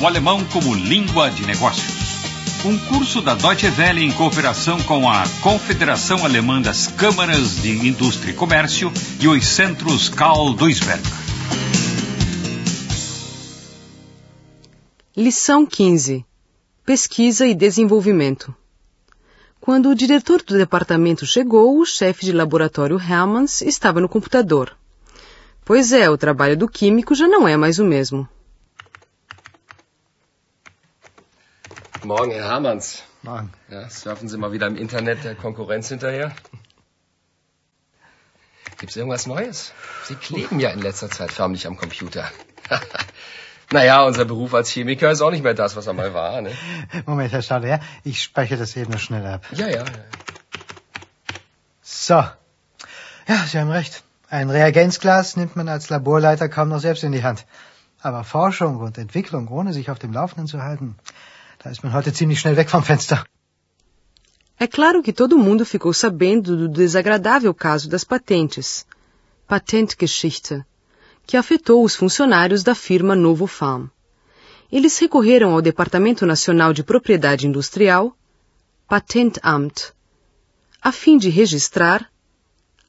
o alemão como língua de negócios. Um curso da Deutsche Welle em cooperação com a Confederação Alemã das Câmaras de Indústria e Comércio e os Centros Karl Duisberg. Lição 15 Pesquisa e Desenvolvimento Quando o diretor do departamento chegou, o chefe de laboratório Hermans estava no computador. Pois é, o trabalho do químico já não é mais o mesmo. Morgen, Herr Hermanns. Morgen. Ja, surfen Sie mal wieder im Internet der Konkurrenz hinterher? Gibt's irgendwas Neues? Sie kleben ja in letzter Zeit förmlich am Computer. naja, unser Beruf als Chemiker ist auch nicht mehr das, was er mal war. Ne? Moment, Herr Stauder, ja? Ich speichere das eben noch schnell ab. Ja, ja. So. Ja, Sie haben recht. Ein Reagenzglas nimmt man als Laborleiter kaum noch selbst in die Hand. Aber Forschung und Entwicklung, ohne sich auf dem Laufenden zu halten, da ist man heute ziemlich schnell weg vom Fenster. É claro que todo mundo ficou sabendo do desagradável caso das patentes, Patentgeschichte, que afetou os funcionários da firma Novo Farm. Eles recorreram ao Departamento Nacional de Propriedade Industrial, Patentamt, a fim de registrar,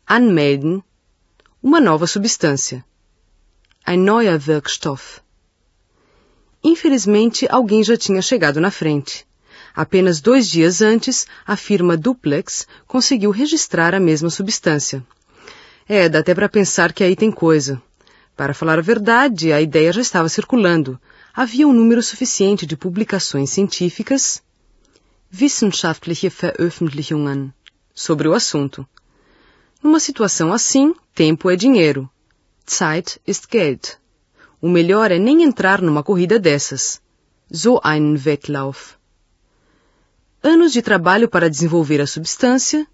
anmelden, uma nova substância, ein neuer Wirkstoff. Infelizmente, alguém já tinha chegado na frente. Apenas dois dias antes, a firma Duplex conseguiu registrar a mesma substância. É, dá até para pensar que aí tem coisa. Para falar a verdade, a ideia já estava circulando. Havia um número suficiente de publicações científicas, wissenschaftliche Veröffentlichungen, sobre o assunto. Numa situação assim, tempo é dinheiro. Zeit ist Geld. O melhor é nem entrar numa corrida dessas. So einen Wettlauf. Anos de trabalho para desenvolver a substância,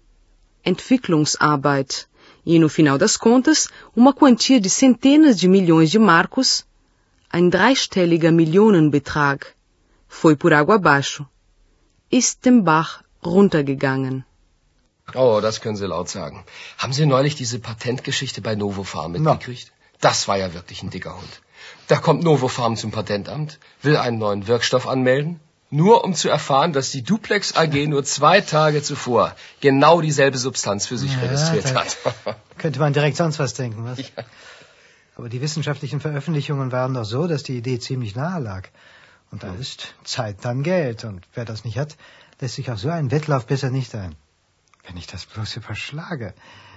Entwicklungsarbeit, e no final das contas, uma quantia de centenas de milhões de marcos, ein dreistelliger Millionenbetrag, foi por água abaixo. Ist dem Bach runtergegangen. Oh, das können Sie laut sagen. Haben Sie neulich diese Patentgeschichte bei Novofarm mitgekriegt? Das war ja wirklich ein dicker Hund. Da kommt Novofarm zum Patentamt, will einen neuen Wirkstoff anmelden, nur um zu erfahren, dass die Duplex AG nur zwei Tage zuvor genau dieselbe Substanz für sich Ja, registriert hat. Könnte man direkt sonst was denken, was? Ja. Aber die wissenschaftlichen Veröffentlichungen waren doch so, dass die Idee ziemlich nahe lag. Und da ist Zeit dann Geld. Und wer das nicht hat, lässt sich auf so einen Wettlauf besser nicht ein. Wenn ich das bloß überschlage.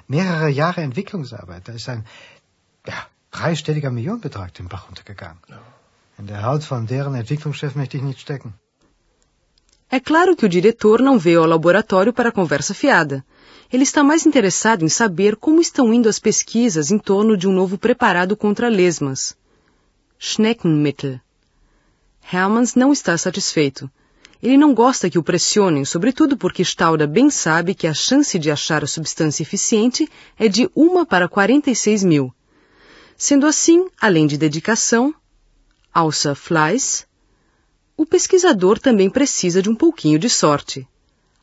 Mehrere Jahre Entwicklungsarbeit. Da ist ein, ja, dreistelliger Millionenbetrag den Bach runtergegangen. In der Haut von deren Entwicklungschef möchte ich nicht stecken. É claro que o diretor não veio ao laboratório para conversa fiada. Ele está mais interessado em saber como estão indo as pesquisas em torno de um novo preparado contra lesmas. Schneckenmittel. Hermans não está satisfeito. Ele não gosta que o pressionem, sobretudo porque Stauda bem sabe que a chance de achar a substância eficiente é de 1 para 46 mil. Sendo assim, além de dedicação, außer Fleiß, o pesquisador também precisa de um pouquinho de sorte.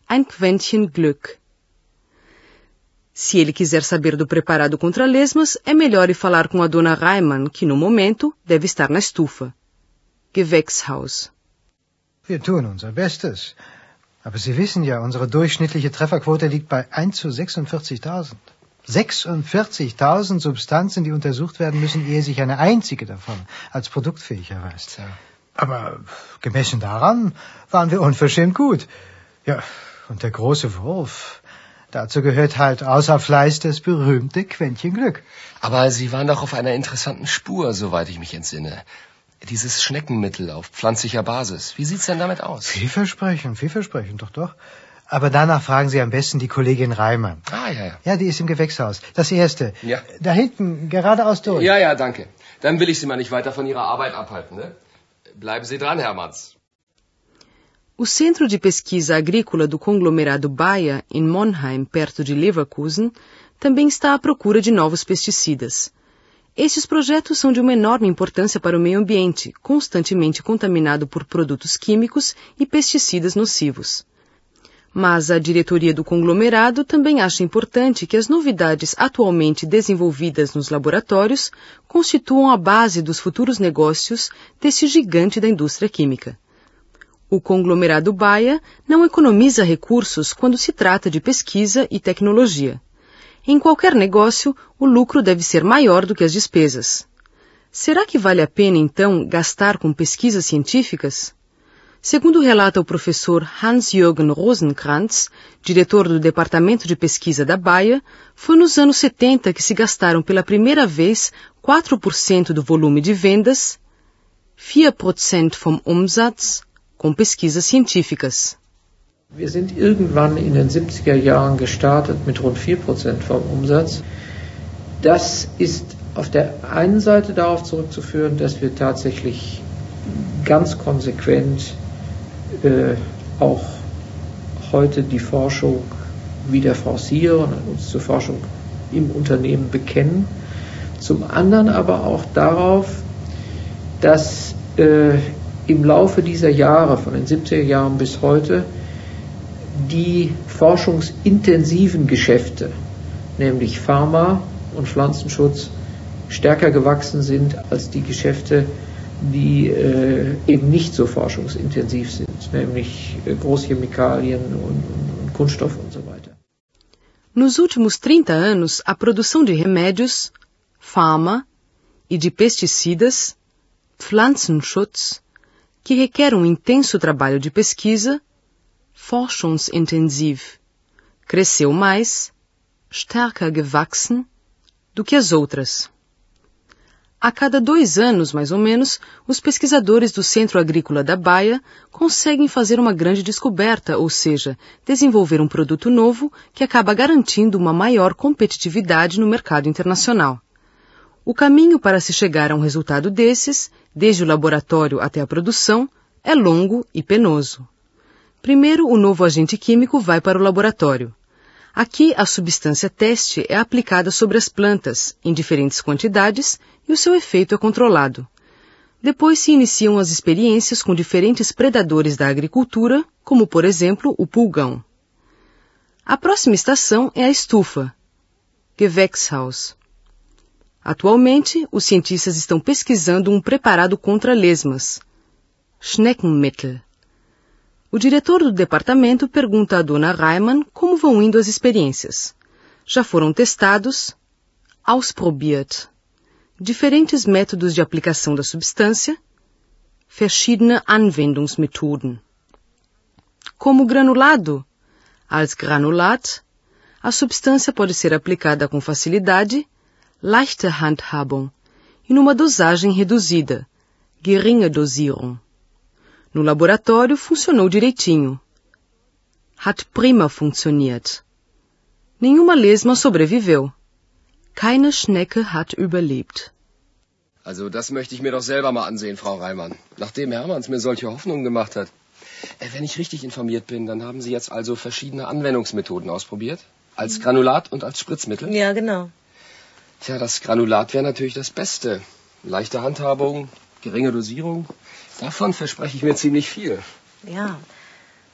Ein Quäntchen Glück. Se ele quiser saber do preparado contra lesmas, é melhor ir falar com a dona Reimann, que no momento deve estar na estufa. Gewächshaus. Wir tun unser Bestes. Aber Sie wissen ja, unsere durchschnittliche Trefferquote liegt bei 1 zu 46.000. 46.000 Substanzen, die untersucht werden müssen, ehe sich eine einzige davon als produktfähig erweist. Aber gemessen daran waren wir unverschämt gut. Ja, und der große Wurf. Dazu gehört halt außer Fleiß das berühmte Quäntchen Glück. Aber Sie waren doch auf einer interessanten Spur, soweit ich mich entsinne. Dieses Schneckenmittel auf pflanzlicher Basis. Wie sieht's denn damit aus? Vielversprechend, vielversprechend, doch, doch. Aber danach fragen Sie am besten die Kollegin Reimann. Ah, ja, ja. Ja, die ist im Gewächshaus. Das erste. Ja. Da hinten, geradeaus durch. Ja, ja, danke. Dann will ich Sie mal nicht weiter von Ihrer Arbeit abhalten, ne? Bleiben Sie dran, Hermanns. O Centro de Pesquisa Agrícola do conglomerado Bayer, em Monheim, perto de Leverkusen, também está à procura de novos pesticidas. Esses projetos são de uma enorme importância para o meio ambiente, constantemente contaminado por produtos químicos e pesticidas nocivos. Mas a diretoria do conglomerado também acha importante que as novidades atualmente desenvolvidas nos laboratórios constituam a base dos futuros negócios desse gigante da indústria química. O conglomerado Baia não economiza recursos quando se trata de pesquisa e tecnologia. Em qualquer negócio, o lucro deve ser maior do que as despesas. Será que vale a pena, então, gastar com pesquisas científicas? Segundo relata o professor Hans-Jürgen Rosenkrantz, diretor do Departamento de Pesquisa da Baia, foi nos anos 70 que se gastaram pela primeira vez 4% do volume de vendas, 4% vom Umsatz, com pesquisas científicas. Wir sind irgendwann in den 70er Jahren gestartet mit rund 4% vom Umsatz. Das ist auf der einen Seite darauf zurückzuführen, dass wir tatsächlich ganz konsequent auch heute die Forschung wieder forcieren und uns zur Forschung im Unternehmen bekennen. Zum anderen aber auch darauf, dass äh, im Laufe dieser Jahre, von den 70er Jahren bis heute, die forschungsintensiven Geschäfte, nämlich Pharma und Pflanzenschutz, stärker gewachsen sind als die Geschäfte, die äh, eben nicht so forschungsintensiv sind, nämlich äh, Großchemikalien und, und Kunststoffe und so weiter. Nos últimos 30 anos, a produção de remédios, fama e de pesticidas, Pflanzenschutz, que requer um intenso trabalho de pesquisa, forschungsintensiv, cresceu mais, stärker gewachsen, do que as outras. A cada dois anos, mais ou menos, os pesquisadores do Centro Agrícola da Baia conseguem fazer uma grande descoberta, ou seja, desenvolver um produto novo que acaba garantindo uma maior competitividade no mercado internacional. O caminho para se chegar a um resultado desses, desde o laboratório até a produção, é longo e penoso. Primeiro, o novo agente químico vai para o laboratório. Aqui, a substância teste é aplicada sobre as plantas, em diferentes quantidades, e o seu efeito é controlado. Depois se iniciam as experiências com diferentes predadores da agricultura, como por exemplo o pulgão. A próxima estação é a estufa, Gewächshaus. Atualmente, os cientistas estão pesquisando um preparado contra lesmas, Schneckenmittel. O diretor do departamento pergunta a dona Reimann como vão indo as experiências. Já foram testados, ausprobiert, diferentes métodos de aplicação da substância, verschiedene Anwendungsmethoden. Como granulado, als Granulat, a substância pode ser aplicada com facilidade, leichte Handhabung, e numa dosagem reduzida, geringe Dosierung. No laboratório funcionou direitinho. Hat prima funktioniert. Nenhuma lesma sobreviveu. Keine Schnecke hat überlebt. Also das möchte ich mir doch selber mal ansehen, Frau Reimann. Nachdem Hermanns mir solche Hoffnungen gemacht hat. Äh, wenn ich richtig informiert bin, dann haben Sie jetzt also verschiedene Anwendungsmethoden ausprobiert? Als Granulat und als Spritzmittel? Ja, genau. Tja, das Granulat wäre natürlich das Beste. Leichte Handhabung, geringe Dosierung. Davon verspreche ich mir ziemlich viel. Ja,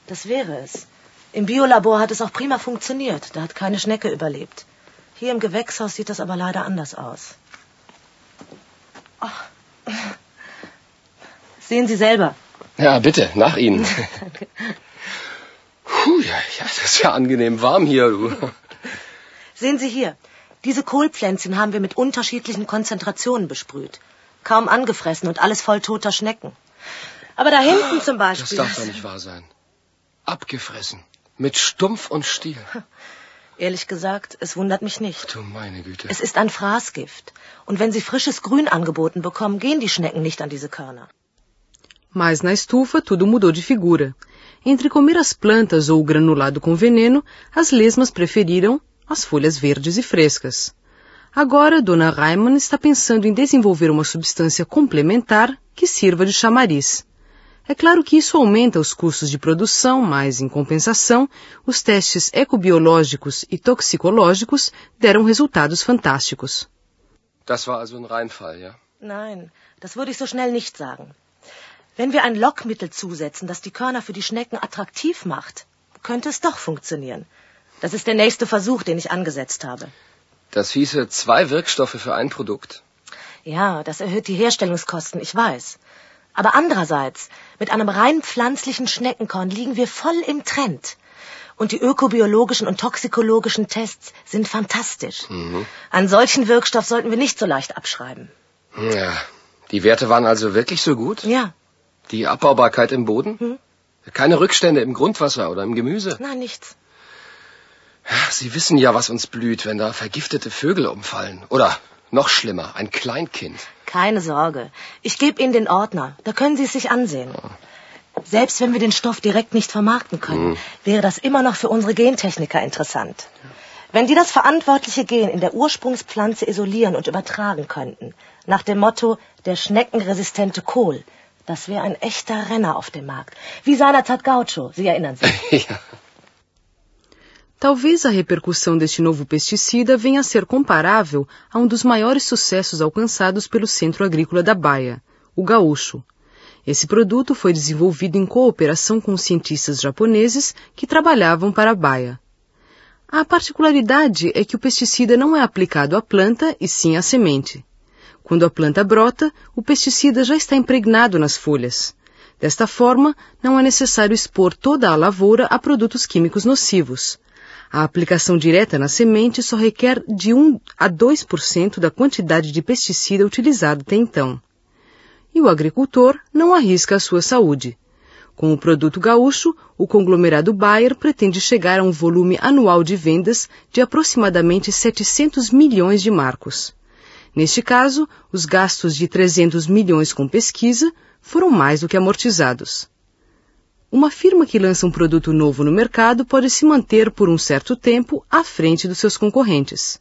das wäre es. Im Biolabor hat es auch prima funktioniert. Da hat keine Schnecke überlebt. Hier im Gewächshaus sieht das aber leider anders aus. Oh. Sehen Sie selber. Ja, bitte, nach Ihnen. Danke. Puh, ja, ja, das ist ja angenehm warm hier, du. Sehen Sie hier. Diese Kohlpflänzchen haben wir mit unterschiedlichen Konzentrationen besprüht. Kaum angefressen und alles voll toter Schnecken. Aber da hinten zum Beispiel. Das darf doch nicht wahr sein. Abgefressen. Mit Stumpf und Stiel. Ehrlich gesagt, es wundert mich nicht. Du meine Güte. Es ist ein Fraßgift. Und wenn Sie frisches Grün angeboten bekommen, gehen die Schnecken nicht an diese Körner. Mas na estufa tudo mudou de figura. Entre comer as plantas ou o granulado com veneno, as lesmas preferiram as folhas verdes e frescas. Agora, Dona Reimann está pensando em desenvolver uma substância complementar que sirva de chamariz. É claro que isso aumenta os custos de produção, mas, em compensação, os testes ecobiológicos e toxicológicos deram resultados fantásticos. Das war also ein Reinfall, ja? Nein, das würde ich so schnell nicht sagen. Wenn wir ein Lockmittel zusetzen, das die Körner für die Schnecken attraktiv macht, könnte es doch funktionieren. Das ist der nächste Versuch, den ich angesetzt habe. Das hieße zwei Wirkstoffe für ein Produkt. Ja, das erhöht die Herstellungskosten, ich weiß. Aber andererseits, mit einem rein pflanzlichen Schneckenkorn liegen wir voll im Trend. Und die ökobiologischen und toxikologischen Tests sind fantastisch. Mhm. An solchen Wirkstoff sollten wir nicht so leicht abschreiben. Ja, die Werte waren also wirklich so gut? Ja. Die Abbaubarkeit im Boden? Mhm. Keine Rückstände im Grundwasser oder im Gemüse? Nein, nichts. Sie wissen ja, was uns blüht, wenn da vergiftete Vögel umfallen. Oder noch schlimmer, ein Kleinkind. Keine Sorge. Ich gebe Ihnen den Ordner. Da können Sie es sich ansehen. Selbst wenn wir den Stoff direkt nicht vermarkten können, mhm. wäre das immer noch für unsere Gentechniker interessant. Wenn die das verantwortliche Gen in der Ursprungspflanze isolieren und übertragen könnten, nach dem Motto der schneckenresistente Kohl, das wäre ein echter Renner auf dem Markt. Wie seinerzeit Gaucho, Sie erinnern sich. ja. Talvez a repercussão deste novo pesticida venha a ser comparável a um dos maiores sucessos alcançados pelo Centro Agrícola da Baia, o gaúcho. Esse produto foi desenvolvido em cooperação com cientistas japoneses que trabalhavam para a Baia. A particularidade é que o pesticida não é aplicado à planta e sim à semente. Quando a planta brota, o pesticida já está impregnado nas folhas. Desta forma, não é necessário expor toda a lavoura a produtos químicos nocivos. A aplicação direta na semente só requer de 1 a 2% da quantidade de pesticida utilizada até então. E o agricultor não arrisca a sua saúde. Com o produto gaúcho, o conglomerado Bayer pretende chegar a um volume anual de vendas de aproximadamente 700 milhões de marcos. Neste caso, os gastos de 300 milhões com pesquisa foram mais do que amortizados. Uma firma que lança um produto novo no mercado pode se manter por um certo tempo à frente dos seus concorrentes.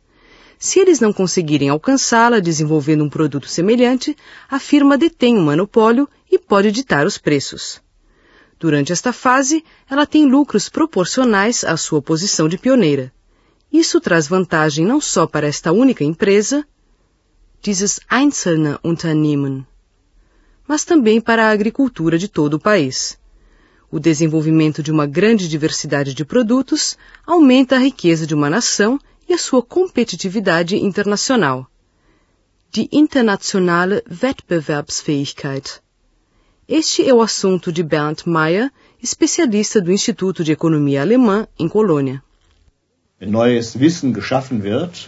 Se eles não conseguirem alcançá-la desenvolvendo um produto semelhante, a firma detém um monopólio e pode ditar os preços. Durante esta fase, ela tem lucros proporcionais à sua posição de pioneira. Isso traz vantagem não só para esta única empresa, dieses einzelne Unternehmen, mas também para a agricultura de todo o país. O desenvolvimento de uma grande diversidade de produtos aumenta a riqueza de uma nação e a sua competitividade internacional. Die internationale Wettbewerbsfähigkeit. Este é o assunto de Bernd Mayer, especialista do Instituto de Economia Alemã em Colônia. Neues Wissen geschaffen wird,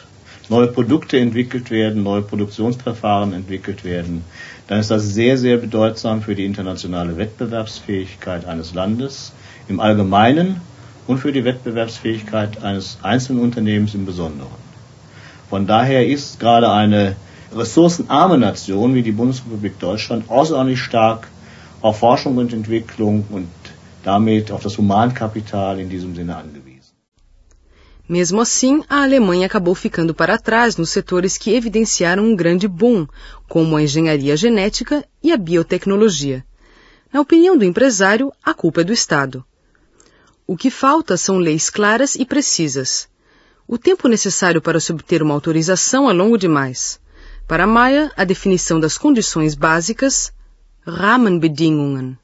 neue Produkte entwickelt werden, neue Produktionsverfahren entwickelt werden, dann ist das sehr, sehr bedeutsam für die internationale Wettbewerbsfähigkeit eines Landes im Allgemeinen und für die Wettbewerbsfähigkeit eines einzelnen Unternehmens im Besonderen. Von daher ist gerade eine ressourcenarme Nation wie die Bundesrepublik Deutschland außerordentlich stark auf Forschung und Entwicklung und damit auf das Humankapital in diesem Sinne angewiesen. Mesmo assim, a Alemanha acabou ficando para trás nos setores que evidenciaram um grande boom, como a engenharia genética e a biotecnologia. Na opinião do empresário, a culpa é do Estado. O que falta são leis claras e precisas. O tempo necessário para se obter uma autorização é longo demais. Para Maia, a definição das condições básicas, Rahmenbedingungen,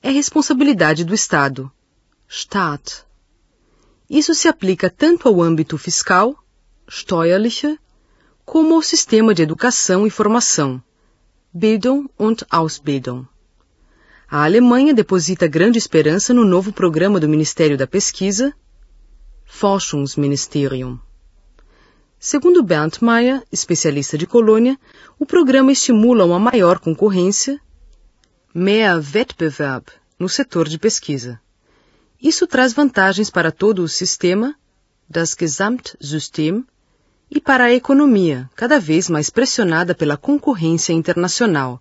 é responsabilidade do Estado, Staat. Isso se aplica tanto ao âmbito fiscal, steuerliche, como ao sistema de educação e formação, Bildung und Ausbildung. A Alemanha deposita grande esperança no novo programa do Ministério da Pesquisa, Forschungsministerium. Segundo Bernd Mayer, especialista de colônia, o programa estimula uma maior concorrência, mehr Wettbewerb, no setor de pesquisa. Isso traz vantagens para todo o sistema, das Gesamtsystem, e para a economia, cada vez mais pressionada pela concorrência internacional.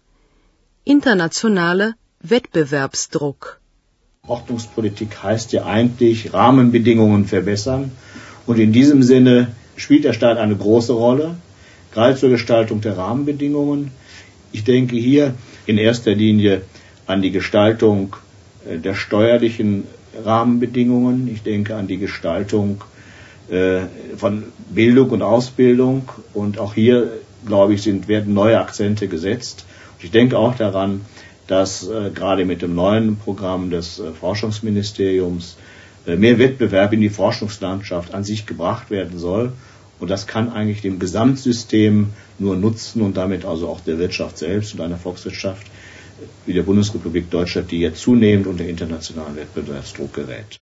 Internationaler Wettbewerbsdruck. Ordnungspolitik heißt ja eigentlich Rahmenbedingungen verbessern. Und in diesem Sinne spielt der Staat eine große Rolle, gerade zur Gestaltung der Rahmenbedingungen. Ich denke hier in erster Linie an die Gestaltung äh, der steuerlichen Rahmenbedingungen. Ich denke an die Gestaltung äh, von Bildung und Ausbildung. Und auch hier, glaube ich, sind, werden neue Akzente gesetzt. Und ich denke auch daran, dass äh, gerade mit dem neuen Programm des äh, Forschungsministeriums mehr Wettbewerb in die Forschungslandschaft an sich gebracht werden soll. Und das kann eigentlich dem Gesamtsystem nur nutzen und damit also auch der Wirtschaft selbst und einer Volkswirtschaft wie der Bundesrepublik Deutschland, die ja zunehmend unter internationalen Wettbewerbsdruck gerät.